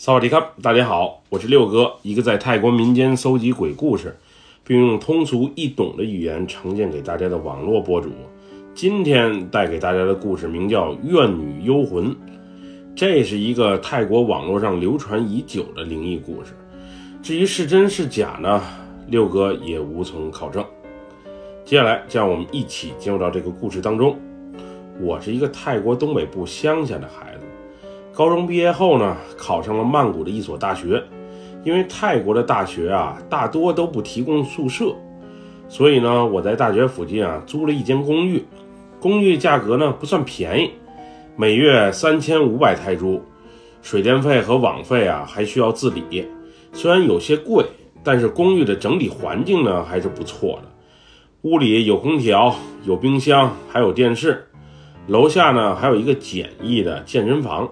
萨瓦迪卡，大家好，我是六哥，一个在泰国民间搜集鬼故事，并用通俗易懂的语言呈现给大家的网络博主。今天带给大家的故事名叫《怨女幽魂》，这是一个泰国网络上流传已久的灵异故事。至于是真是假呢，六哥也无从考证。接下来，就让我们一起进入到这个故事当中。我是一个泰国东北部乡下的孩子。高中毕业后呢，考上了曼谷的一所大学。因为泰国的大学啊，大多都不提供宿舍，所以呢，我在大学附近啊租了一间公寓。公寓价格呢不算便宜，每月三千五百泰铢，水电费和网费啊还需要自理。虽然有些贵，但是公寓的整体环境呢还是不错的。屋里有空调，有冰箱，还有电视。楼下呢还有一个简易的健身房。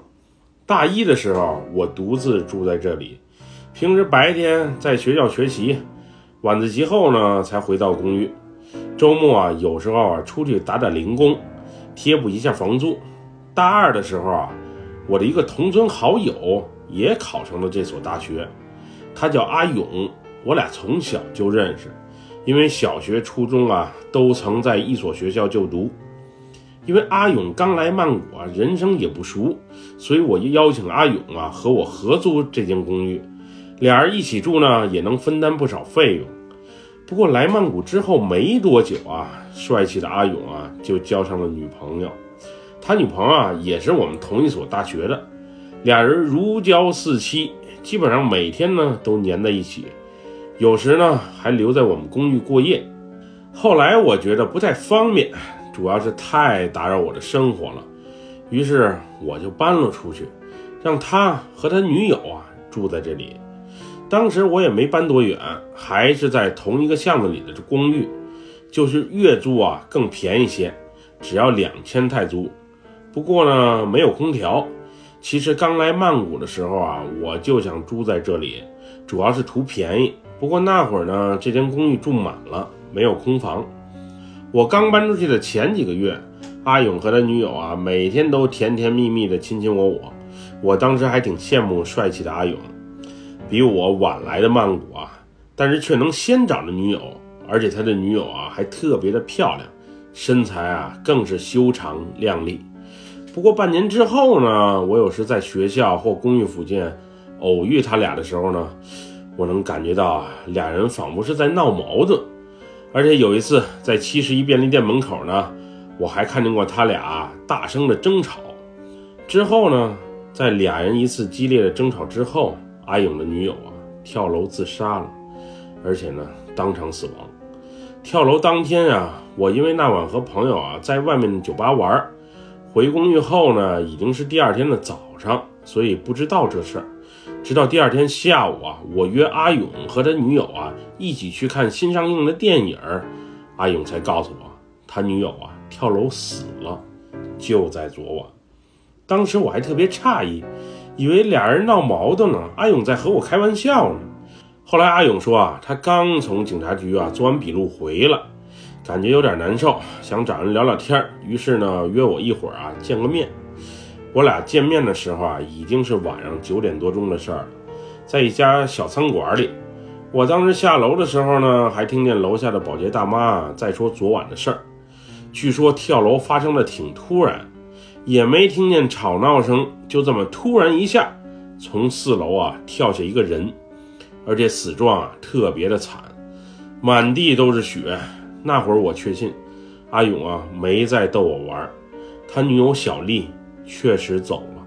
大一的时候，我独自住在这里，平时白天在学校学习，晚自习后呢才回到公寓。周末啊，有时候啊出去打打零工，贴补一下房租。大二的时候啊，我的一个同村好友也考上了这所大学，他叫阿勇，我俩从小就认识，因为小学、初中啊都曾在一所学校就读。因为阿勇刚来曼谷啊，人生也不熟，所以我就邀请阿勇啊和我合租这间公寓，俩人一起住呢，也能分担不少费用。不过来曼谷之后没多久啊，帅气的阿勇啊就交上了女朋友，他女朋友啊也是我们同一所大学的，俩人如胶似漆，基本上每天呢都黏在一起，有时呢还留在我们公寓过夜。后来我觉得不太方便。主要是太打扰我的生活了，于是我就搬了出去，让他和他女友啊住在这里。当时我也没搬多远，还是在同一个巷子里的这公寓，就是月租啊更便宜些，只要两千泰铢。不过呢，没有空调。其实刚来曼谷的时候啊，我就想住在这里，主要是图便宜。不过那会儿呢，这间公寓住满了，没有空房。我刚搬出去的前几个月，阿勇和他女友啊，每天都甜甜蜜蜜的亲亲我我。我当时还挺羡慕帅气的阿勇，比我晚来的曼谷啊，但是却能先找着女友，而且他的女友啊还特别的漂亮，身材啊更是修长靓丽。不过半年之后呢，我有时在学校或公寓附近偶遇他俩的时候呢，我能感觉到啊，俩人仿佛是在闹矛盾。而且有一次在七十一便利店门口呢，我还看见过他俩大声的争吵。之后呢，在俩人一次激烈的争吵之后，阿勇的女友啊跳楼自杀了，而且呢当场死亡。跳楼当天啊，我因为那晚和朋友啊在外面酒吧玩，回公寓后呢已经是第二天的早上，所以不知道这事儿。直到第二天下午啊，我约阿勇和他女友啊一起去看新上映的电影儿，阿勇才告诉我他女友啊跳楼死了，就在昨晚。当时我还特别诧异，以为俩人闹矛盾了，阿勇在和我开玩笑呢。后来阿勇说啊，他刚从警察局啊做完笔录回来，感觉有点难受，想找人聊聊天儿于是呢约我一会儿啊见个面。我俩见面的时候啊，已经是晚上九点多钟的事儿了，在一家小餐馆里。我当时下楼的时候呢，还听见楼下的保洁大妈在说昨晚的事儿。据说跳楼发生的挺突然，也没听见吵闹声，就这么突然一下，从四楼啊跳下一个人，而且死状啊特别的惨，满地都是血。那会儿我确信，阿勇啊没在逗我玩，他女友小丽。确实走了，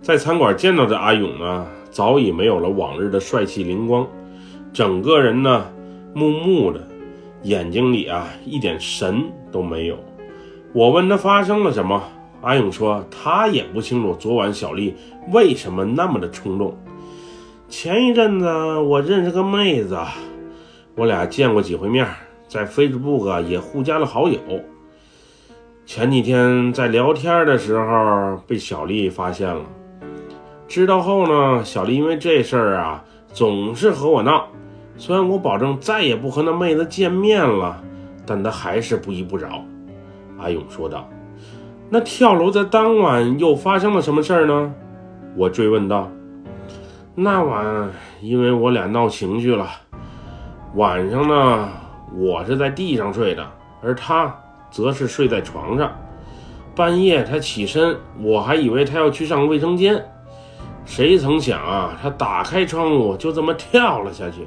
在餐馆见到的阿勇呢，早已没有了往日的帅气灵光，整个人呢木木的，眼睛里啊一点神都没有。我问他发生了什么，阿勇说他也不清楚昨晚小丽为什么那么的冲动。前一阵子我认识个妹子，我俩见过几回面，在 Facebook 也互加了好友。前几天在聊天的时候被小丽发现了，知道后呢，小丽因为这事儿啊总是和我闹。虽然我保证再也不和那妹子见面了，但她还是不依不饶。阿勇说道：“那跳楼的当晚又发生了什么事儿呢？”我追问道。那晚因为我俩闹情绪了，晚上呢，我是在地上睡的，而他则是睡在床上。半夜他起身，我还以为他要去上卫生间，谁曾想啊，他打开窗户就这么跳了下去。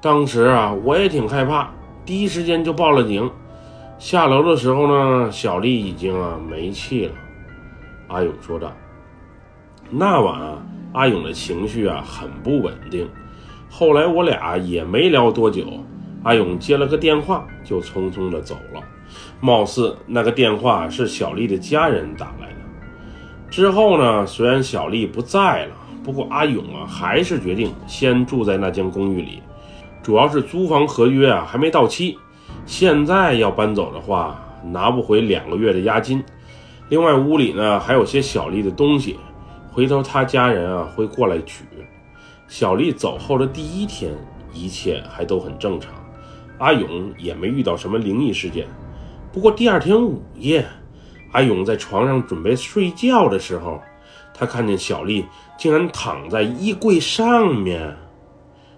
当时啊，我也挺害怕，第一时间就报了警。下楼的时候呢，小丽已经啊没气了。阿勇说道：“那晚啊，阿勇的情绪啊很不稳定。后来我俩也没聊多久，阿勇接了个电话，就匆匆的走了。貌似那个电话是小丽的家人打来的。之后呢，虽然小丽不在了，不过阿勇啊还是决定先住在那间公寓里，主要是租房合约啊还没到期，现在要搬走的话，拿不回两个月的押金。”另外屋里呢还有些小丽的东西，回头他家人啊会过来取。小丽走后的第一天，一切还都很正常，阿勇也没遇到什么灵异事件。不过第二天午夜，阿勇在床上准备睡觉的时候，他看见小丽竟然躺在衣柜上面，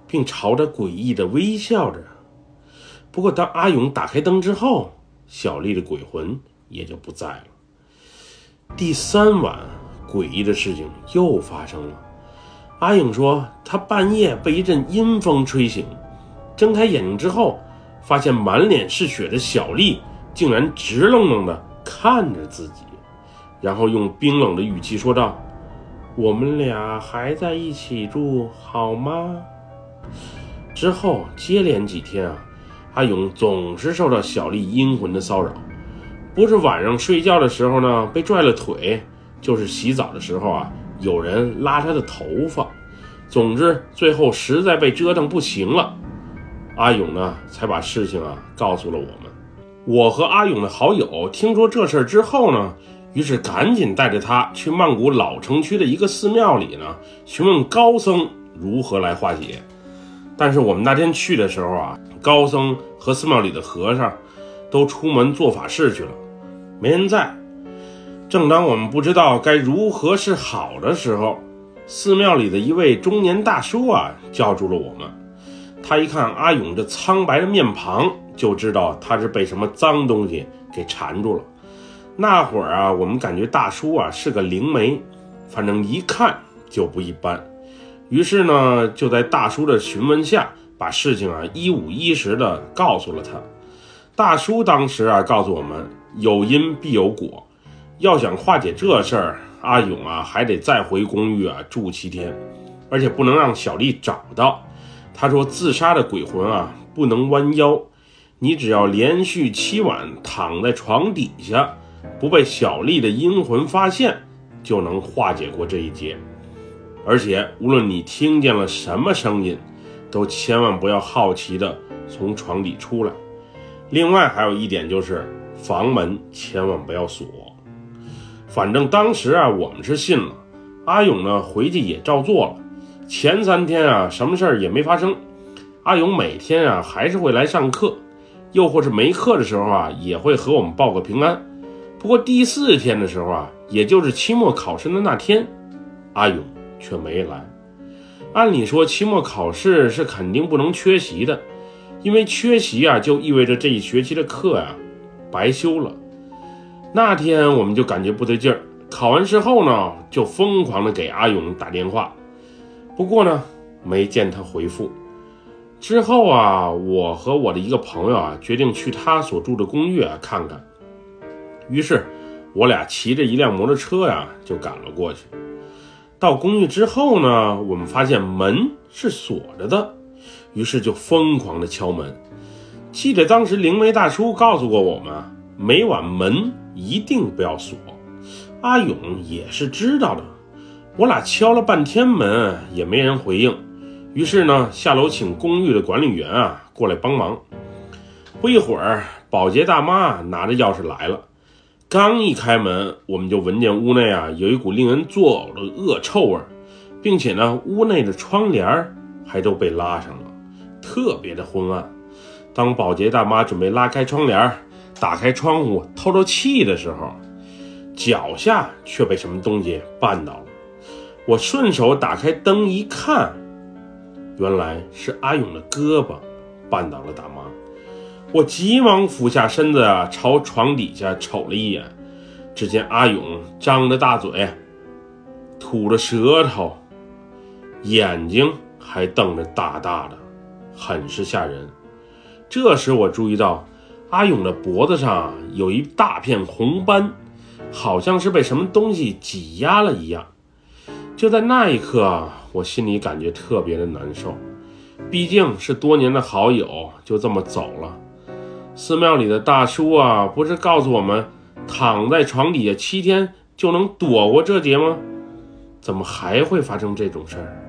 并朝着诡异的微笑着。不过当阿勇打开灯之后，小丽的鬼魂也就不在了。第三晚，诡异的事情又发生了。阿勇说，他半夜被一阵阴风吹醒，睁开眼睛之后，发现满脸是血的小丽竟然直愣愣地看着自己，然后用冰冷的语气说道：“我们俩还在一起住好吗？”之后接连几天啊，阿勇总是受到小丽阴魂的骚扰。不是晚上睡觉的时候呢被拽了腿，就是洗澡的时候啊有人拉他的头发，总之最后实在被折腾不行了，阿勇呢才把事情啊告诉了我们。我和阿勇的好友听说这事儿之后呢，于是赶紧带着他去曼谷老城区的一个寺庙里呢询问高僧如何来化解。但是我们那天去的时候啊，高僧和寺庙里的和尚都出门做法事去了。没人在。正当我们不知道该如何是好的时候，寺庙里的一位中年大叔啊叫住了我们。他一看阿勇这苍白的面庞，就知道他是被什么脏东西给缠住了。那会儿啊，我们感觉大叔啊是个灵媒，反正一看就不一般。于是呢，就在大叔的询问下，把事情啊一五一十的告诉了他。大叔当时啊告诉我们。有因必有果，要想化解这事儿，阿勇啊还得再回公寓啊住七天，而且不能让小丽找到。他说自杀的鬼魂啊不能弯腰，你只要连续七晚躺在床底下，不被小丽的阴魂发现，就能化解过这一劫。而且无论你听见了什么声音，都千万不要好奇的从床底出来。另外还有一点就是。房门千万不要锁。反正当时啊，我们是信了。阿勇呢，回去也照做了。前三天啊，什么事儿也没发生。阿勇每天啊，还是会来上课，又或是没课的时候啊，也会和我们报个平安。不过第四天的时候啊，也就是期末考试的那天，阿勇却没来。按理说，期末考试是肯定不能缺席的，因为缺席啊，就意味着这一学期的课呀。白修了，那天我们就感觉不对劲儿。考完之后呢，就疯狂的给阿勇打电话，不过呢，没见他回复。之后啊，我和我的一个朋友啊，决定去他所住的公寓啊看看。于是，我俩骑着一辆摩托车呀，就赶了过去。到公寓之后呢，我们发现门是锁着的，于是就疯狂的敲门。记得当时灵媒大叔告诉过我们，每晚门一定不要锁。阿勇也是知道的。我俩敲了半天门，也没人回应。于是呢，下楼请公寓的管理员啊过来帮忙。不一会儿，保洁大妈拿着钥匙来了。刚一开门，我们就闻见屋内啊有一股令人作呕的恶臭味，并且呢，屋内的窗帘还都被拉上了，特别的昏暗。当保洁大妈准备拉开窗帘、打开窗户透透气的时候，脚下却被什么东西绊倒了。我顺手打开灯一看，原来是阿勇的胳膊绊倒了大妈。我急忙俯下身子啊，朝床底下瞅了一眼，只见阿勇张着大嘴，吐着舌头，眼睛还瞪着大大的，很是吓人。这时我注意到阿勇的脖子上有一大片红斑，好像是被什么东西挤压了一样。就在那一刻，我心里感觉特别的难受，毕竟是多年的好友，就这么走了。寺庙里的大叔啊，不是告诉我们，躺在床底下七天就能躲过这劫吗？怎么还会发生这种事儿？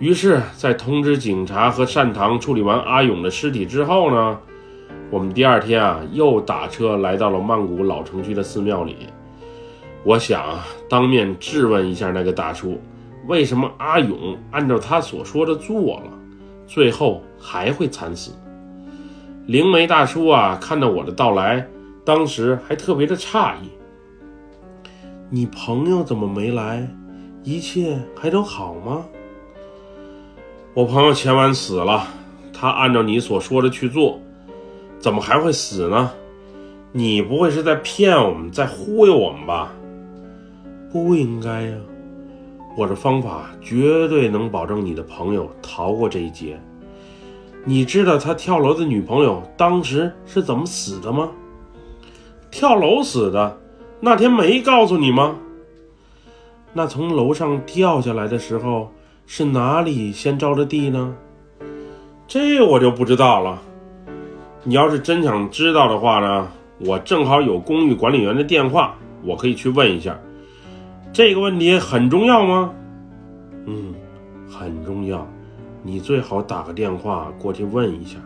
于是，在通知警察和善堂处理完阿勇的尸体之后呢，我们第二天啊，又打车来到了曼谷老城区的寺庙里。我想当面质问一下那个大叔，为什么阿勇按照他所说的做了，最后还会惨死？灵媒大叔啊，看到我的到来，当时还特别的诧异。你朋友怎么没来？一切还都好吗？我朋友前晚死了，他按照你所说的去做，怎么还会死呢？你不会是在骗我们，在忽悠我们吧？不应该呀，我的方法绝对能保证你的朋友逃过这一劫。你知道他跳楼的女朋友当时是怎么死的吗？跳楼死的，那天没告诉你吗？那从楼上掉下来的时候是哪里先着的地呢？这我就不知道了。你要是真想知道的话呢，我正好有公寓管理员的电话，我可以去问一下。这个问题很重要吗？嗯，很重要。你最好打个电话过去问一下。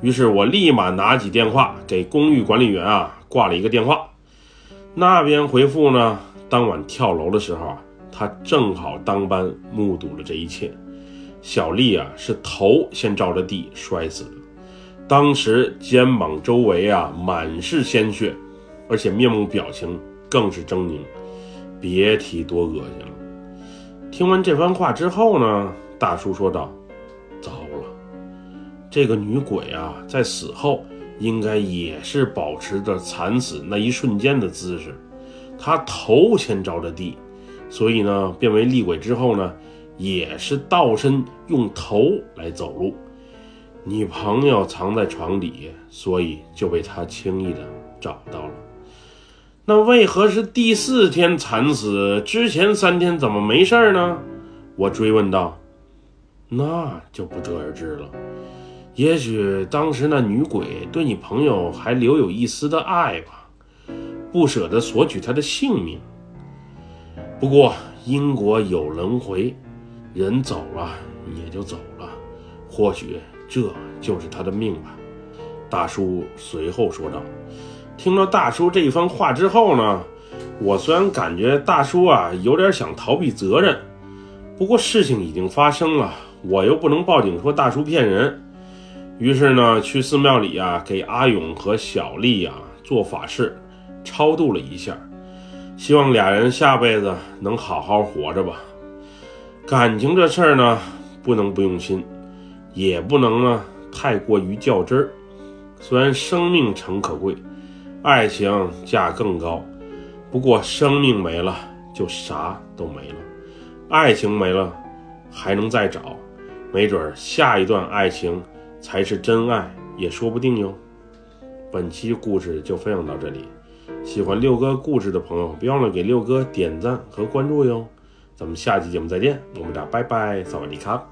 于是我立马拿起电话给公寓管理员啊挂了一个电话。那边回复呢，当晚跳楼的时候啊，他正好当班目睹了这一切。小丽啊是头先着着地摔死的，当时肩膀周围啊满是鲜血，而且面目表情更是狰狞，别提多恶心了。听完这番话之后呢？大叔说道：“糟了，这个女鬼啊，在死后应该也是保持着惨死那一瞬间的姿势。她头先着着地，所以呢，变为厉鬼之后呢，也是倒身用头来走路。你朋友藏在床底，所以就被他轻易的找到了。那为何是第四天惨死？之前三天怎么没事儿呢？”我追问道。那就不得而知了。也许当时那女鬼对你朋友还留有一丝的爱吧，不舍得索取他的性命。不过因果有轮回，人走了也就走了，或许这就是他的命吧。大叔随后说道。听了大叔这一番话之后呢，我虽然感觉大叔啊有点想逃避责任，不过事情已经发生了。我又不能报警说大叔骗人，于是呢，去寺庙里啊，给阿勇和小丽啊做法事，超度了一下，希望俩人下辈子能好好活着吧。感情这事儿呢，不能不用心，也不能呢太过于较真儿。虽然生命诚可贵，爱情价更高，不过生命没了就啥都没了，爱情没了还能再找。没准下一段爱情才是真爱，也说不定哟。本期故事就分享到这里，喜欢六哥故事的朋友，别忘了给六哥点赞和关注哟。咱们下期节目再见，我们俩拜拜，萨瓦迪卡。